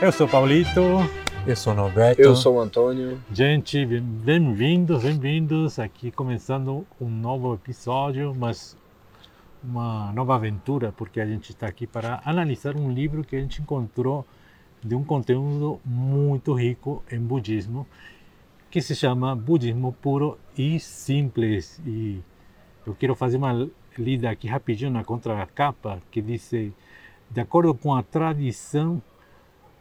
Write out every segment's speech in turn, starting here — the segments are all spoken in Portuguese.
Eu sou Paulito. Eu sou Norberto. Eu sou o Antônio. Gente, bem-vindos, bem-vindos. Aqui começando um novo episódio, mas uma nova aventura, porque a gente está aqui para analisar um livro que a gente encontrou de um conteúdo muito rico em budismo, que se chama Budismo Puro e Simples. E eu quero fazer uma lida aqui rapidinho na contracapa, que diz, de acordo com a tradição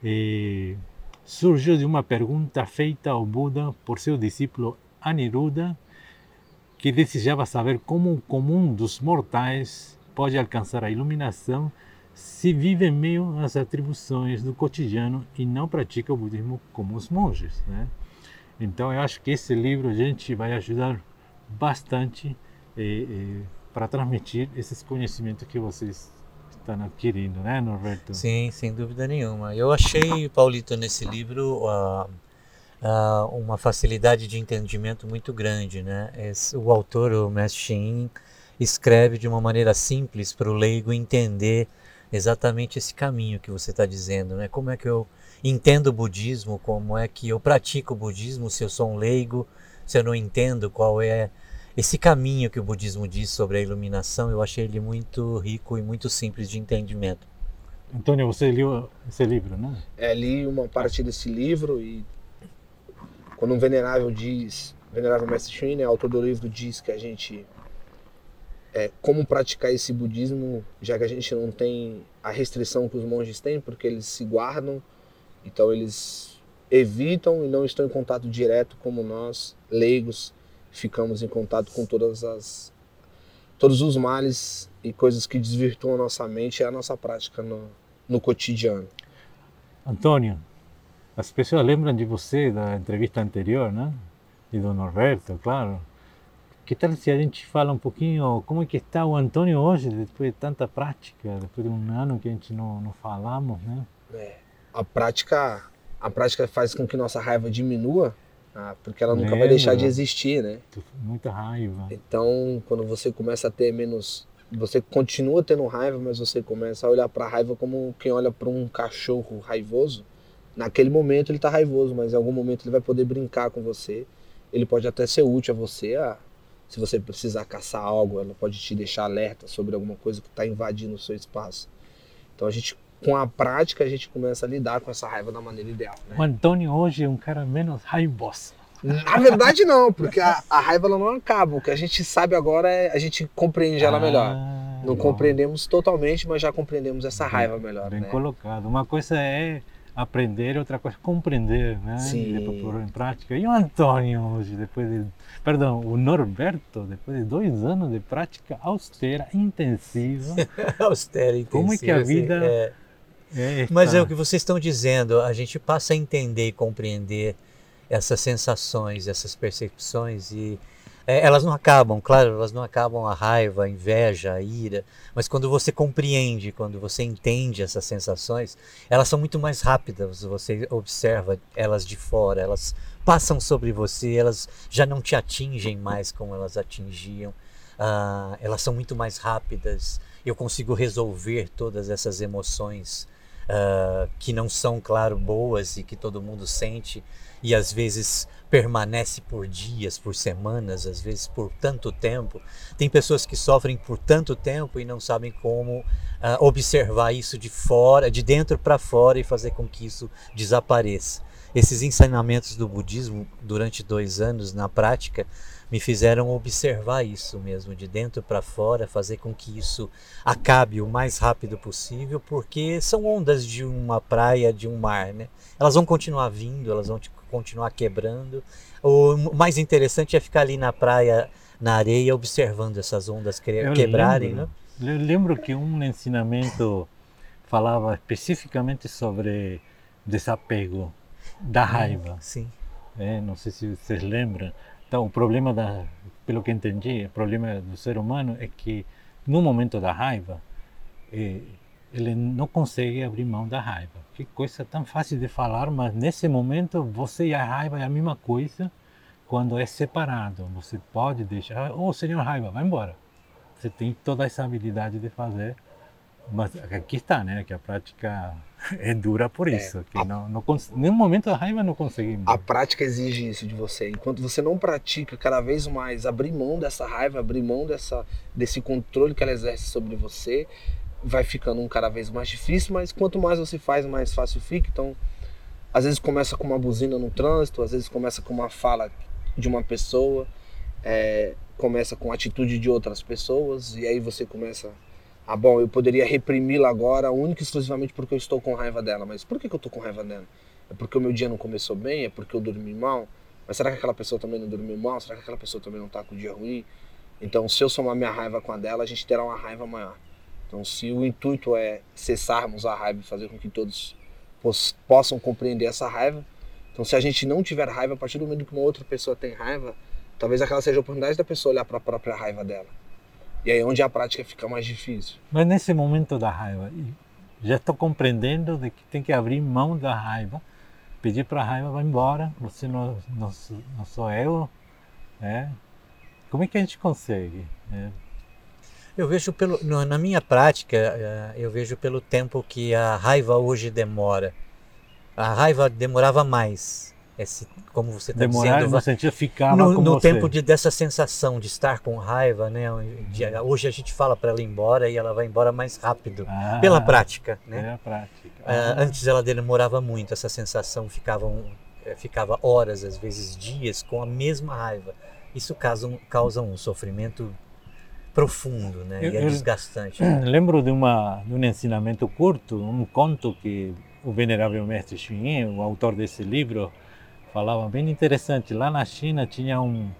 eh, surgiu de uma pergunta feita ao Buda por seu discípulo Aniruddha, que desejava saber como o comum dos mortais pode alcançar a iluminação se vive em meio às atribuições do cotidiano e não pratica o budismo como os monges. Né? Então eu acho que esse livro a gente vai ajudar bastante eh, eh, para transmitir esses conhecimentos que vocês estão adquirindo, né, Norberto? Sim, sem dúvida nenhuma. Eu achei, Paulito, nesse livro uh, uh, uma facilidade de entendimento muito grande, né? Esse, o autor, o Mestre Shin, escreve de uma maneira simples para o leigo entender exatamente esse caminho que você está dizendo, né? Como é que eu entendo o budismo, como é que eu pratico o budismo, se eu sou um leigo, se eu não entendo qual é esse caminho que o budismo diz sobre a iluminação, eu achei ele muito rico e muito simples de entendimento. Antônio, você leu esse livro, né? É, li uma parte desse livro e quando um venerável diz, venerável mestre Shin, né, autor do livro, diz que a gente é, como praticar esse budismo, já que a gente não tem a restrição que os monges têm, porque eles se guardam, então eles evitam e não estão em contato direto como nós, leigos, ficamos em contato com todas as todos os males e coisas que desvirtuam a nossa mente é a nossa prática no, no cotidiano. Antônio, as pessoas lembram de você da entrevista anterior, né? E do Norberto, claro. Que tal se a gente fala um pouquinho como é que está o Antônio hoje, depois de tanta prática, depois de um ano que a gente não, não falamos, né? É, a prática a prática faz com que nossa raiva diminua ah, porque ela nunca vai deixar de existir, né? Muita raiva. Então, quando você começa a ter menos. Você continua tendo raiva, mas você começa a olhar para a raiva como quem olha para um cachorro raivoso. Naquele momento ele está raivoso, mas em algum momento ele vai poder brincar com você. Ele pode até ser útil a você. Ah, se você precisar caçar algo, ela pode te deixar alerta sobre alguma coisa que está invadindo o seu espaço. Então a gente com a prática a gente começa a lidar com essa raiva da maneira ideal. Né? O Antônio hoje é um cara menos raivoso. Na verdade não, porque a, a, raiva ela não acaba. O que a gente sabe agora é a gente compreende ela ah, melhor. Não bom. compreendemos totalmente, mas já compreendemos essa raiva melhor. Bem né? colocado. Uma coisa é aprender, outra coisa é compreender, né? Sim. E depois pôr em prática. E o Antônio hoje, depois de, perdão, o Norberto, depois de dois anos de prática austera, intensiva. austera, intensiva. Como é que a vida é Mas é o que vocês estão dizendo, a gente passa a entender e compreender essas sensações, essas percepções e é, elas não acabam, claro, elas não acabam a raiva, a inveja, a ira, mas quando você compreende, quando você entende essas sensações, elas são muito mais rápidas, você observa elas de fora, elas passam sobre você, elas já não te atingem mais como elas atingiam, uh, elas são muito mais rápidas, eu consigo resolver todas essas emoções uh, que não são, claro, boas e que todo mundo sente e às vezes permanece por dias, por semanas, às vezes por tanto tempo. Tem pessoas que sofrem por tanto tempo e não sabem como uh, observar isso de fora, de dentro para fora e fazer com que isso desapareça. Esses ensinamentos do budismo durante dois anos na prática me fizeram observar isso mesmo, de dentro para fora, fazer com que isso acabe o mais rápido possível, porque são ondas de uma praia, de um mar, né? Elas vão continuar vindo, elas vão continuar quebrando. O mais interessante é ficar ali na praia, na areia, observando essas ondas quebrarem, lembro, né? Eu lembro que um ensinamento falava especificamente sobre desapego da raiva. Sim. É, não sei se vocês lembram. Então, o problema, da, pelo que entendi, o problema do ser humano é que no momento da raiva, eh, ele não consegue abrir mão da raiva. Que coisa tão fácil de falar, mas nesse momento você e a raiva é a mesma coisa quando é separado. Você pode deixar, ô oh, senhor raiva, vai embora. Você tem toda essa habilidade de fazer Mas aqui está, né? Que a prática é dura por É, isso. que a- não, não cons... Nenhum momento a raiva não conseguimos. A prática exige isso de você. Enquanto você não pratica cada vez mais abrir mão dessa raiva, abrir mão dessa, desse controle que ela exerce sobre você, vai ficando um cada vez mais difícil, mas quanto mais você faz, mais fácil fica. Então, às vezes começa com uma buzina no trânsito, às vezes começa com uma fala de uma pessoa, é, começa com a atitude de outras pessoas, e aí você começa. Ah, bom, eu poderia reprimi-la agora, única e exclusivamente porque eu estou com raiva dela. Mas por que, que eu estou com raiva dela? É porque o meu dia não começou bem? É porque eu dormi mal? Mas será que aquela pessoa também não dormiu mal? Será que aquela pessoa também não está com o dia ruim? Então, se eu somar minha raiva com a dela, a gente terá uma raiva maior. Então, se o intuito é cessarmos a raiva e fazer com que todos pos- possam compreender essa raiva, então se a gente não tiver raiva, a partir do momento que uma outra pessoa tem raiva, talvez aquela seja a oportunidade da pessoa olhar para a própria raiva dela. E aí é onde a prática fica mais difícil. Mas nesse momento da raiva, já estou compreendendo de que tem que abrir mão da raiva, pedir para a raiva vai embora, você não, não, sou- não sou eu, né? Como é que a gente consegue? É, Eu vejo pelo, na minha prática, eh, eu vejo pelo tempo que a raiva hoje demora. A raiva demorava mais. Esse, como você está demorar dizendo, no va- sentido ficava no, no tempo de, dessa sensação de estar com raiva, né? de- hoje a gente fala para ela ir embora e ela vai embora mais rápido, Ah, pela prática, né? Pela prática. Ah, Ah, antes ela demorava muito, essa sensação ficava, eh, ficava horas, às vezes dias, com a mesma raiva. Isso causa um, causa um sofrimento profundo, né? Eu- e é eu- desgastante. Lembro de, uma, de um ensinamento curto, um conto que o venerável mestre Xun Yin, o autor desse livro, falava bem interessante. Lá na China tinha um,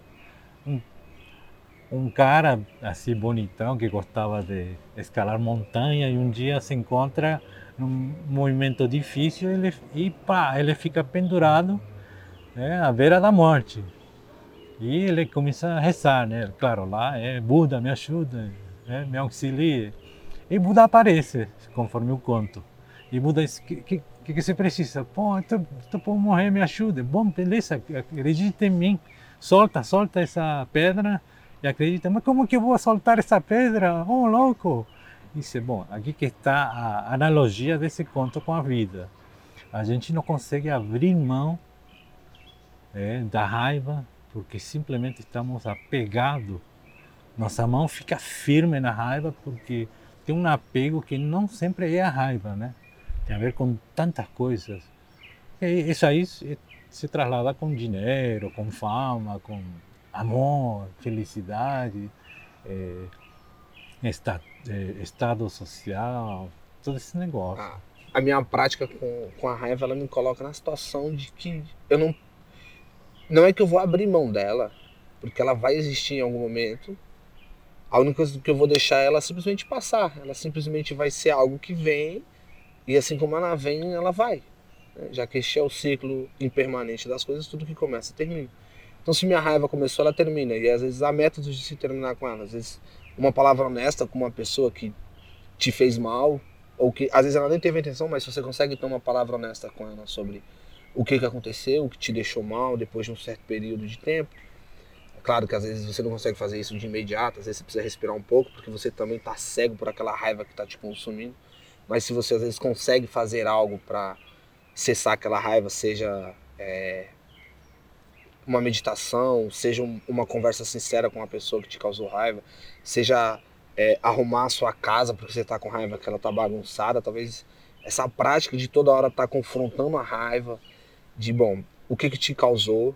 um, um cara assim bonitão que gostava de escalar montanha e um dia se encontra num movimento difícil ele, e pá, ele fica pendurado né, à beira da morte. E ele começa a rezar, né? Claro, lá é Buda, me ajuda, né? me auxilie. E Buda aparece, conforme o conto. E Buda diz, que, que, que que você precisa? Pô, estou por morrer, me ajude. Bom, beleza, acredita em mim. Solta, solta essa pedra e acredita. Mas como que eu vou soltar essa pedra? Oh, louco! Disse, bom, aqui que está a analogia desse conto com a vida. A gente não consegue abrir mão é, da raiva porque simplesmente estamos apegados. Nossa mão fica firme na raiva porque tem um apego que não sempre é a raiva, né? Tem a ver com tantas coisas. E isso aí se, traslada com dinheiro, com fama, com amor, felicidade, é, esta, é, estado social, todo esse negócio. Ah, a minha prática com, com a raiva, ela me coloca na situação de que eu não. Não é que eu vou abrir mão dela, porque ela vai existir em algum momento. A única coisa que eu vou deixar é ela simplesmente passar. Ela simplesmente vai ser algo que vem, e assim como ela vem, ela vai. né? Já que este é o ciclo impermanente das coisas, tudo que começa termina. Então, se minha raiva começou, ela termina. E às vezes há métodos de se terminar com ela. Às vezes, uma palavra honesta com uma pessoa que te fez mal, ou que às vezes ela nem teve intenção, mas você consegue ter uma palavra honesta com ela sobre o que, que aconteceu, o que te deixou mal depois de um certo período de tempo. Claro que às vezes você não consegue fazer isso de imediato, às vezes você precisa respirar um pouco, porque você também está cego por aquela raiva que está te consumindo. Mas se você às vezes consegue fazer algo para cessar aquela raiva, seja é, uma meditação, seja um- uma conversa sincera com a pessoa que te causou raiva, seja é, arrumar a sua casa porque você está com raiva que ela está bagunçada, talvez essa prática de toda hora estar confrontando a raiva, de bom, o que que te causou,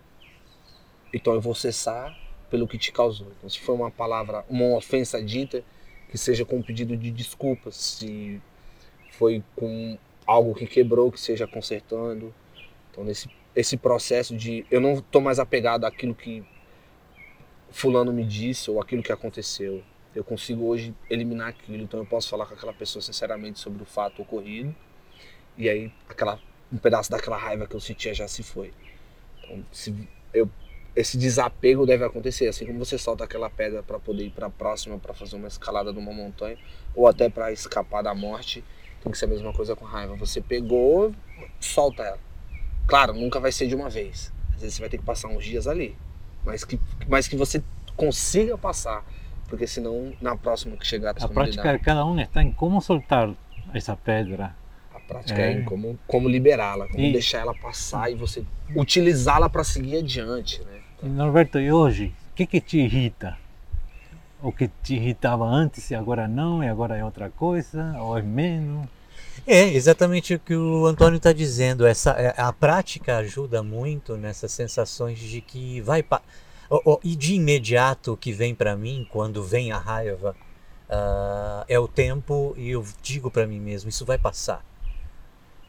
então eu vou cessar pelo que te causou. Então, se foi uma palavra, uma ofensa dita, que seja com um pedido de desculpas, se foi com algo que quebrou, que seja consertando. Então, nesse esse processo de eu não estou mais apegado àquilo que fulano me disse ou aquilo que aconteceu. Eu consigo hoje eliminar aquilo, então eu posso falar com aquela pessoa sinceramente sobre o fato ocorrido. E aí aquela um pedaço daquela raiva que eu sentia já se foi. Então, se eu esse desapego deve acontecer, assim como você solta aquela pedra para poder ir para a próxima, para fazer uma escalada numa montanha, ou até para escapar da morte, tem que ser a mesma coisa com raiva. Você pegou, solta ela. Claro, nunca vai ser de uma vez. Às vezes você vai ter que passar uns dias ali, mas que, mas que você consiga passar porque senão na próxima que chegar a prática de cada um está em como soltar essa pedra. A prática é, é em como, como liberá-la, como e... deixar ela passar e você utilizá-la para seguir adiante. Né? Norberto, e hoje, o que, que te irrita? O que te irritava antes e agora não, e agora é outra coisa, ou é menos? É exatamente o que o Antônio está dizendo. Essa, é, a prática ajuda muito nessas sensações de que vai. E de imediato o que vem para mim, quando vem a raiva, uh, é o tempo, e eu digo para mim mesmo: isso vai passar.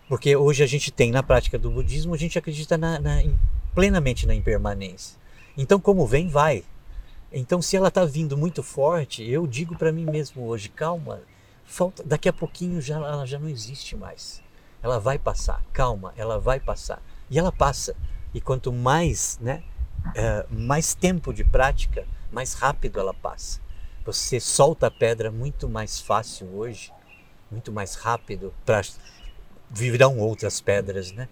Porque hoje a gente tem, na prática do budismo, a gente acredita na, na, plenamente na impermanência. Então, como vem, vai. Então, se ela está vindo muito forte, eu digo para mim mesmo hoje: calma, falta, daqui a pouquinho já, ela já não existe mais. Ela vai passar, calma, ela vai passar. E ela passa. E quanto mais, né, é, mais tempo de prática, mais rápido ela passa. Você solta a pedra muito mais fácil hoje, muito mais rápido, para virão outras pedras, né?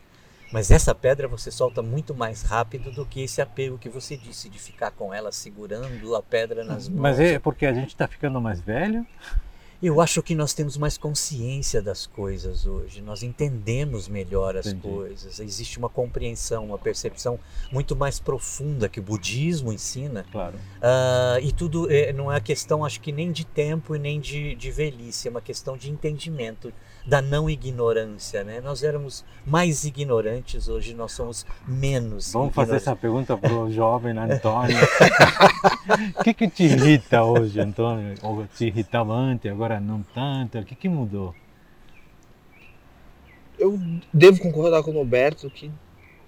Mas essa pedra você solta muito mais rápido do que esse apego que você disse, de ficar com ela segurando a pedra nas mãos. Mas é porque a gente está ficando mais velho? Eu acho que nós temos mais consciência das coisas hoje, nós entendemos melhor as Entendi. coisas, existe uma compreensão, uma percepção muito mais profunda que o budismo ensina. Claro. Uh, e tudo é, não é questão, acho que nem de tempo e nem de, de velhice, é uma questão de entendimento da não ignorância, né? Nós éramos mais ignorantes, hoje nós somos menos. Vamos fazer essa pergunta para o jovem Antônio. O que, que te irrita hoje, Antônio? Ou te irritava antes, agora não tanto? O que, que mudou? Eu devo concordar com o Roberto que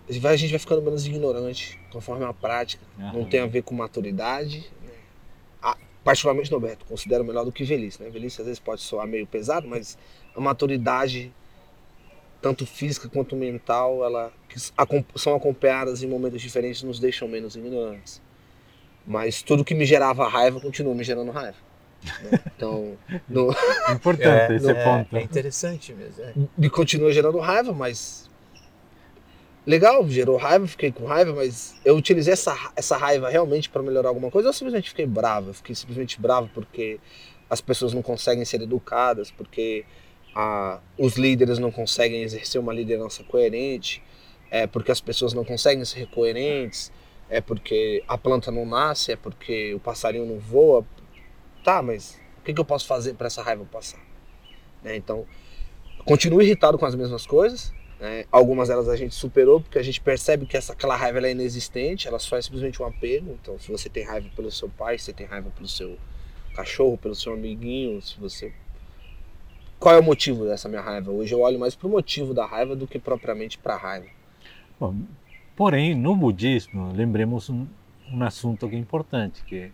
a gente vai ficando menos ignorante conforme a prática. Não tem a ver com maturidade. Né? Ah, particularmente, Roberto, considero melhor do que velhice. Né? Velhice às vezes pode soar meio pesado, mas a maturidade, tanto física quanto mental, ela que são acompanhadas em momentos diferentes nos deixam menos ignorantes. Mas tudo que me gerava raiva continua me gerando raiva. Né? Então, no, importante é, esse é, ponto. É interessante mesmo. É. Me continua gerando raiva, mas legal, gerou raiva, fiquei com raiva, mas eu utilizei essa, essa raiva realmente para melhorar alguma coisa. Eu simplesmente fiquei bravo, eu fiquei simplesmente bravo porque as pessoas não conseguem ser educadas, porque a, os líderes não conseguem exercer uma liderança coerente, é porque as pessoas não conseguem ser coerentes, é porque a planta não nasce, é porque o passarinho não voa. Tá, mas o que, que eu posso fazer para essa raiva passar? Né? Então, continuo irritado com as mesmas coisas. Né? Algumas delas a gente superou porque a gente percebe que essa, aquela raiva é inexistente, ela só é simplesmente um apego. Então, se você tem raiva pelo seu pai, se você tem raiva pelo seu cachorro, pelo seu amiguinho, se você qual é o motivo dessa minha raiva? Hoje eu olho mais para o motivo da raiva do que propriamente para a raiva. Bom, porém, no budismo, lembremos um, um assunto que é importante, que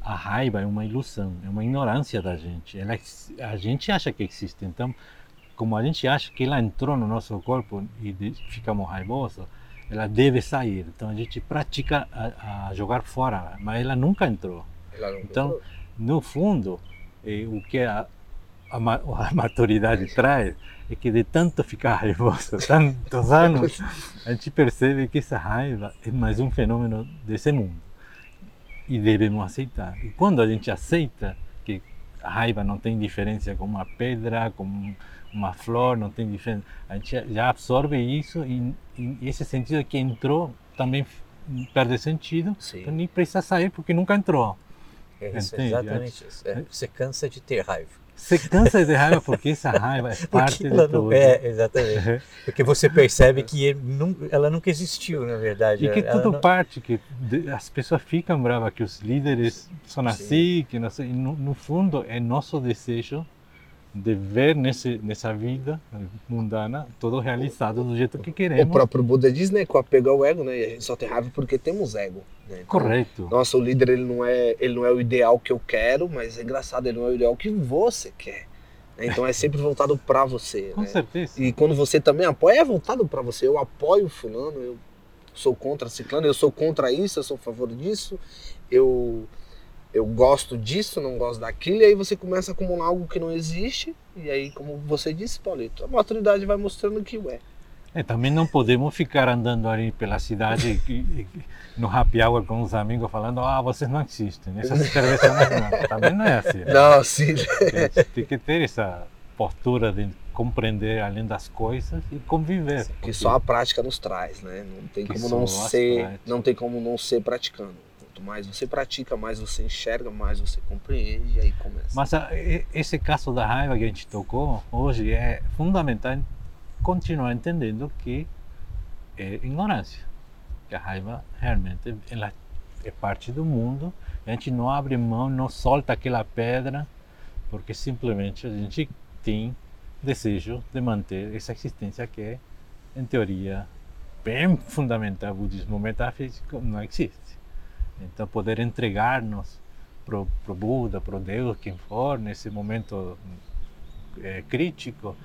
a raiva é uma ilusão, é uma ignorância da gente. Ela, a gente acha que existe, então, como a gente acha que ela entrou no nosso corpo e ficamos raivosos, ela deve sair. Então a gente pratica a, a jogar fora, mas ela nunca entrou. Ela então, entrou. no fundo, eh, o que a, a, a maturidade traz é que de tanto ficar raivoso, tantos anos, a gente percebe que essa raiva é mais um fenômeno desse mundo e devemos aceitar. E quando a gente aceita que a raiva não tem diferença com uma pedra, com uma flor, não tem diferença, a gente já absorve isso e, e esse sentido que entrou também perde sentido, Sim. então nem precisa sair porque nunca entrou. É isso, exatamente isso. É, você cansa de ter raiva. Você cansa de raiva porque essa raiva é parte de tudo. É, exatamente. Porque você percebe que ela nunca existiu, na verdade. E que ela tudo não... parte, que as pessoas ficam bravas, que os líderes são assim, que não no, no fundo é nosso desejo de ver nesse, nessa vida mundana todo realizado do jeito que queremos. O próprio Buda diz, né, que o apego ao ego, né, e a gente só tem raiva porque temos ego. Né? Então, Correto. Nossa, o líder ele não é, ele não é o ideal que eu quero, mas é engraçado, ele não é o ideal que você quer. Né? Então é sempre voltado para você. Com né? certeza. E quando você também apoia, é voltado para você. Eu apoio fulano, eu sou contra ciclano, eu sou contra isso, eu sou a favor disso. Eu eu gosto disso, não gosto daquilo, e aí você começa a acumular algo que não existe, e aí, como você disse, Paulito, a maturidade vai mostrando que, ué, É, também não podemos ficar andando ali pela cidade e, e, no happy hour com os amigos falando ah, vocês não existem, essas cervejas não, também não é assim. Não, sim. Tem, tem que ter essa postura de compreender além das coisas e conviver. Que só a prática nos traz, né? Não tem como não ser, não tem como não ser praticando. Mais você pratica, mais você enxerga, mais você compreende e aí começa. Mas a, esse caso da raiva que a gente tocou hoje é fundamental continuar entendendo que é ignorância, que a raiva realmente ela é parte do mundo. A gente não abre mão, não solta aquela pedra, porque simplesmente a gente tem desejo de manter essa existência que é, em teoria, bem fundamental. Budismo metafísico não existe. Então, poder entregar-nos para o Buda, para Deus, quem for, nesse momento é, crítico,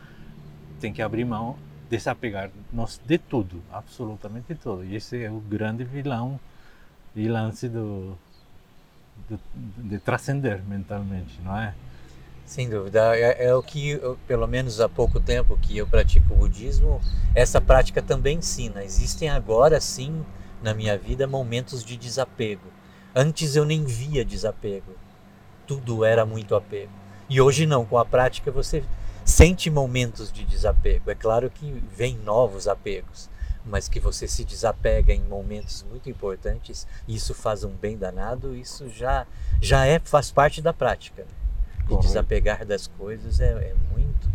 tem que abrir mão, desapegar-nos de tudo, absolutamente tudo. E esse é o grande vilão e lance do, do de transcender mentalmente, não é? Sem dúvida. É, é, o que, eu, pelo menos há pouco tempo que eu pratico o budismo, essa prática também ensina. Existem agora sim na minha vida momentos de desapego. Antes eu nem via desapego. Tudo era muito apego. E hoje não, com a prática você sente momentos de desapego. É claro que vem novos apegos, mas que você se desapega em momentos muito importantes, isso faz um bem danado, isso já já é faz parte da prática. Né? de desapegar das coisas é, é, muito,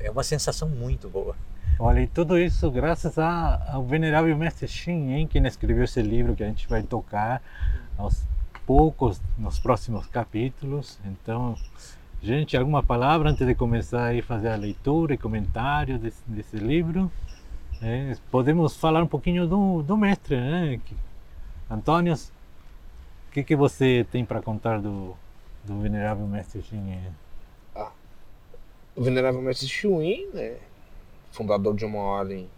é uma sensação muito boa. Olha, e tudo isso graças ao venerável mestre Shin, hein, quem escreveu esse livro que a gente vai tocar aos poucos nos próximos capítulos. Então, gente, alguma palavra antes de começar a fazer a leitura e comentário desse, desse livro? É, podemos falar um pouquinho do, do mestre, né? Antônio, o que, que você tem para contar do, do Venerável Mestre Shin Ah, o Venerável Mestre Shuin, né, fundador de uma ordem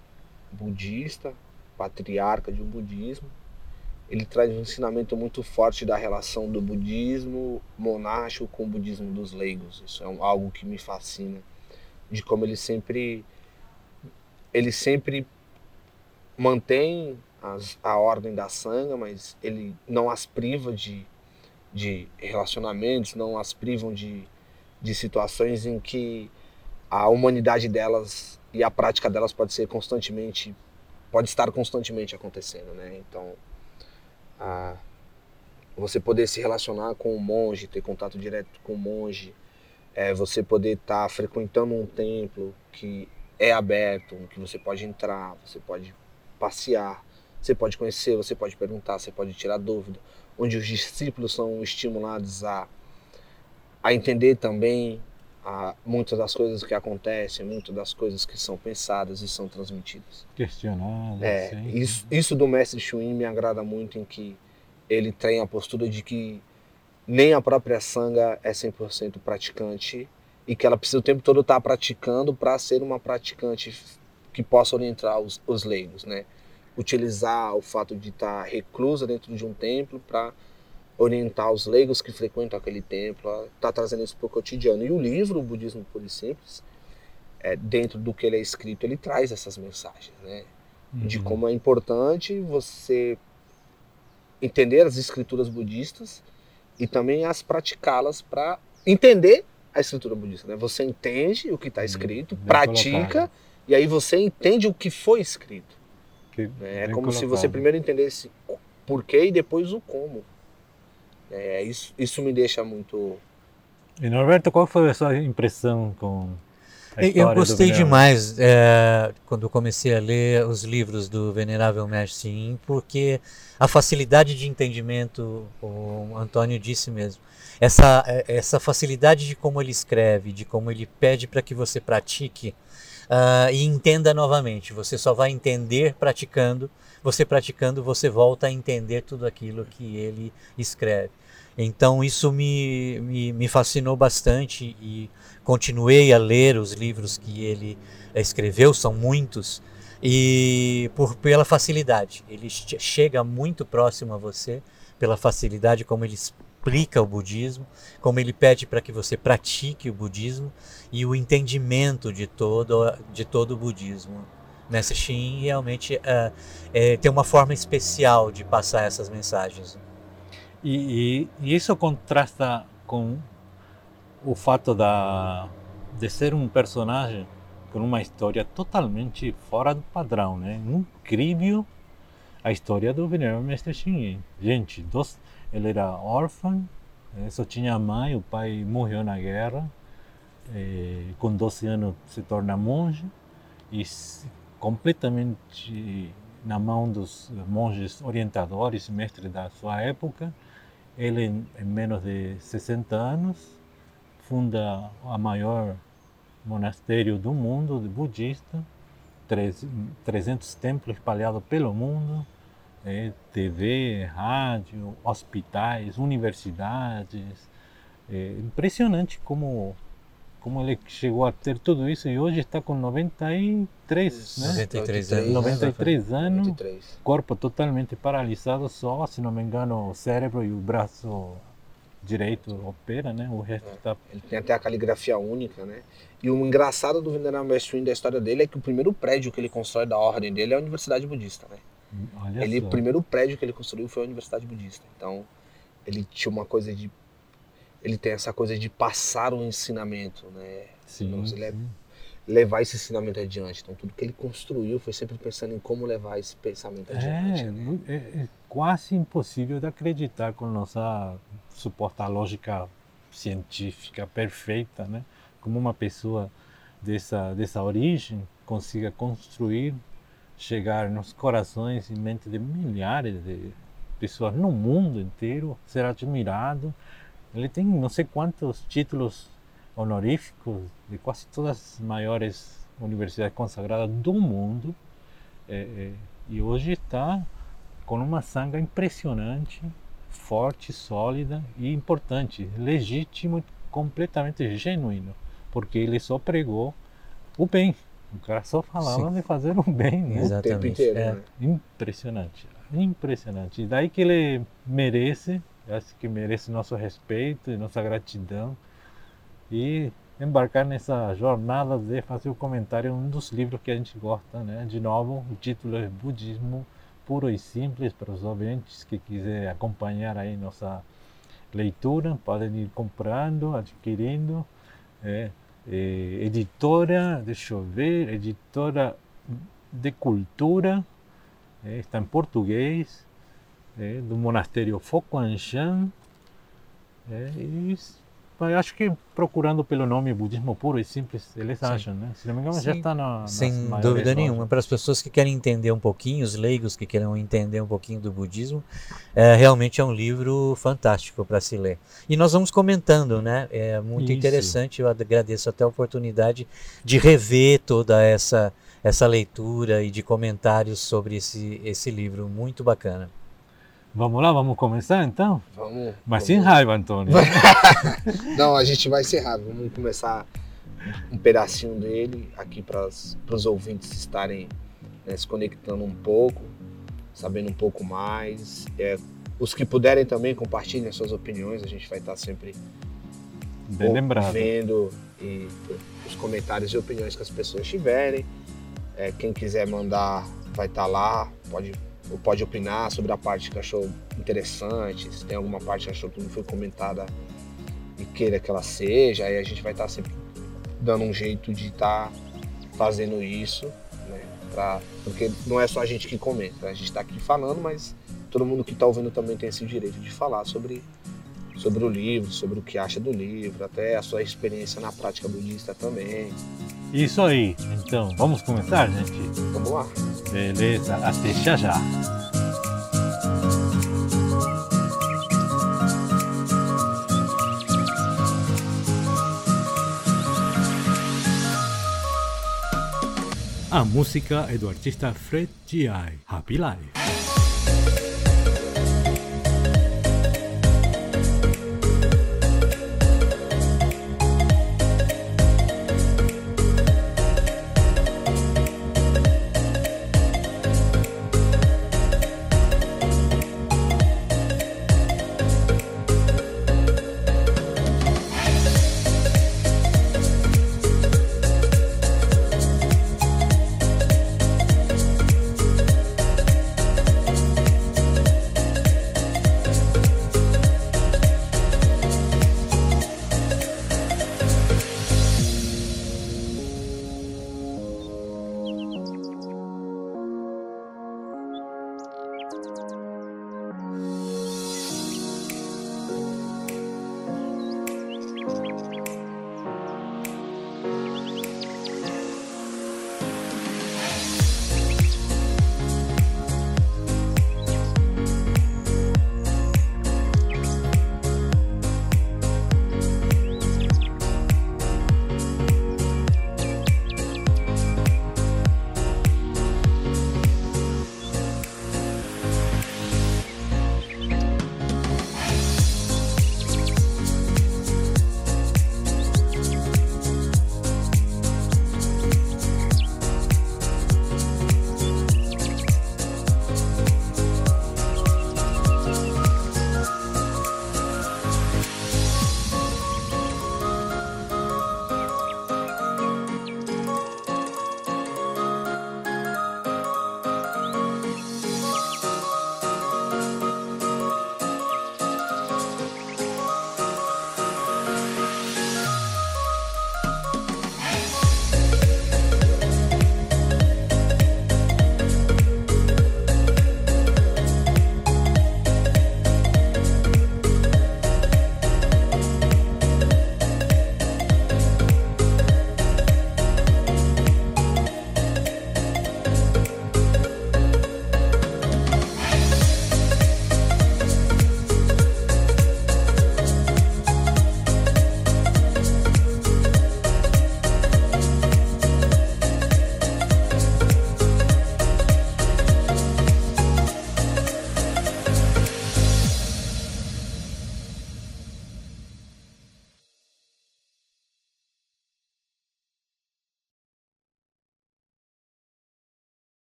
budista, patriarca de um budismo, ele traz um ensinamento muito forte da relação do budismo monástico com o budismo dos leigos. Isso é algo que me fascina, de como ele sempre ele sempre mantém as, a ordem da sanga, mas ele não as priva de de relacionamentos, não as privam de, de situações em que a humanidade delas e a prática delas pode ser constantemente, pode estar constantemente acontecendo, né? Então, a, você poder se relacionar com o monge, ter contato direto com o monge, é, você poder estar tá frequentando um templo que é aberto, que você pode entrar, você pode passear, você pode conhecer, você pode perguntar, você pode tirar dúvida onde os discípulos são estimulados a, a entender também a, muitas das coisas que acontecem, muitas das coisas que são pensadas e são transmitidas. Questionadas. É, isso, isso do mestre Chuin me agrada muito em que ele tem a postura de que nem a própria sanga é 100% praticante e que ela precisa o tempo todo estar praticando para ser uma praticante que possa orientar os, os leigos, né? utilizar o fato de estar reclusa dentro de um templo para orientar os leigos que frequentam aquele templo, está trazendo isso para o cotidiano. E o livro, o Budismo Puro e Simples, é, dentro do que ele é escrito, ele traz essas mensagens, né? Uhum. De como é importante você entender as escrituras budistas e também as praticá-las para entender a escritura budista. Né? Você entende o que está uhum. escrito, Bem pratica, colocado. e aí você entende o que foi escrito. Que é como colocado. se você primeiro entendesse o porquê e depois o como. É, isso, isso me deixa muito. E Norberto, qual foi a sua impressão com a história Eu gostei demais é, quando comecei a ler os livros do Venerável Mestre Yin, porque a facilidade de entendimento, o Antônio disse mesmo, essa, é, essa facilidade de como ele escreve, de como ele pede para que você pratique uh, e entenda novamente. Você só vai entender praticando. Você praticando, você volta a entender tudo aquilo que ele escreve. Então isso me, me, me fascinou bastante e continuei a ler os livros que ele escreveu, são muitos, e por, pela facilidade. Ele chega muito próximo a você, pela facilidade como ele explica o budismo, como ele pede para que você pratique o budismo e o entendimento de todo, de todo o budismo. Mestre Shin realmente é, tem uma forma especial de passar essas mensagens. E, e, e, isso contrasta com o fato da, de ser um personagem com uma história totalmente fora do padrão, né? Incrível a história do Venerável Mestre Shin. Gente, dos, ele era órfão, eh, só tinha mãe, o pai morreu na guerra, eh, com 12 anos se torna monge e completamente na mão dos monges orientadores, mestres da sua época. Ele, em menos de 60 anos, funda a maior monastério do mundo budista, 300 templos espalhados pelo mundo, é, TV, rádio, hospitais, universidades. É impressionante como como ele chegou a ter tudo isso e hoje está com 93, né? 93 anos. 93 anos, 93. corpo totalmente paralisado só, se não me engano, o cérebro e o braço direito opera, né? O resto está... É. Ele tem até a caligrafia única, né? E o engraçado do Venerável Mestre da história dele é que o primeiro prédio que ele constrói da ordem dele é a Universidade Budista, né? Olha ele, só. o primeiro prédio que ele construiu foi a Universidade Budista. Então, ele tinha uma coisa de ele tem essa coisa de passar o ensinamento, né? Sim, sim. levar esse ensinamento adiante. Então, tudo que ele construiu foi sempre pensando em como levar esse pensamento adiante. É, né? é, é quase impossível de acreditar com nossa suposta lógica científica perfeita, né? Como uma pessoa dessa dessa origem consiga construir, chegar nos corações e mente de milhares de pessoas no mundo inteiro, ser admirado ele tem não sei quantos títulos honoríficos de quase todas as maiores universidades consagradas do mundo. É, é, e hoje está com uma sanga impressionante, forte, sólida e importante, legítimo e completamente genuíno, porque ele só pregou o bem. O cara só falava Sim. de fazer o bem, né? Exatamente. Inteiro, é né? impressionante, impressionante. E daí que ele merece acho que merece nosso respeito e nossa gratidão e embarcar nessa jornada de fazer o comentário um dos livros que a gente gosta, né? De novo, o título é Budismo Puro e Simples para os ouvintes que quiserem acompanhar aí nossa leitura, podem ir comprando, adquirindo. É, é, editora, deixa eu ver, editora de cultura, é, está em português, é, do monastério Foquanshan. É, e acho que procurando pelo nome budismo puro e simples, eles Sim. acham, né? Se não me engano, Sim. já está na. Sem dúvida nenhuma. Para as pessoas que querem entender um pouquinho, os leigos que querem entender um pouquinho do budismo, é, realmente é um livro fantástico para se ler. E nós vamos comentando, né? É muito Isso. interessante. Eu agradeço até a oportunidade de rever toda essa essa leitura e de comentários sobre esse, esse livro muito bacana. Vamos lá, vamos começar então? Vamos. Mas vamos. sem raiva, Antônio. Não, a gente vai ser rápido. Vamos começar um pedacinho dele aqui para os ouvintes estarem né, se conectando um pouco, sabendo um pouco mais. É, os que puderem também compartilhem suas opiniões, a gente vai estar sempre Bem lembrado. vendo e, os comentários e opiniões que as pessoas tiverem. É, quem quiser mandar vai estar lá, pode ou pode opinar sobre a parte que achou interessante, se tem alguma parte que achou que não foi comentada e queira que ela seja, aí a gente vai estar tá sempre dando um jeito de estar tá fazendo isso, né? Pra, porque não é só a gente que comenta, a gente está aqui falando, mas todo mundo que está ouvindo também tem esse direito de falar sobre, sobre o livro, sobre o que acha do livro, até a sua experiência na prática budista também. Isso aí, então vamos começar, gente? Vamos lá. Beleza, até já já. A música é do artista Fred G.I. Happy Life.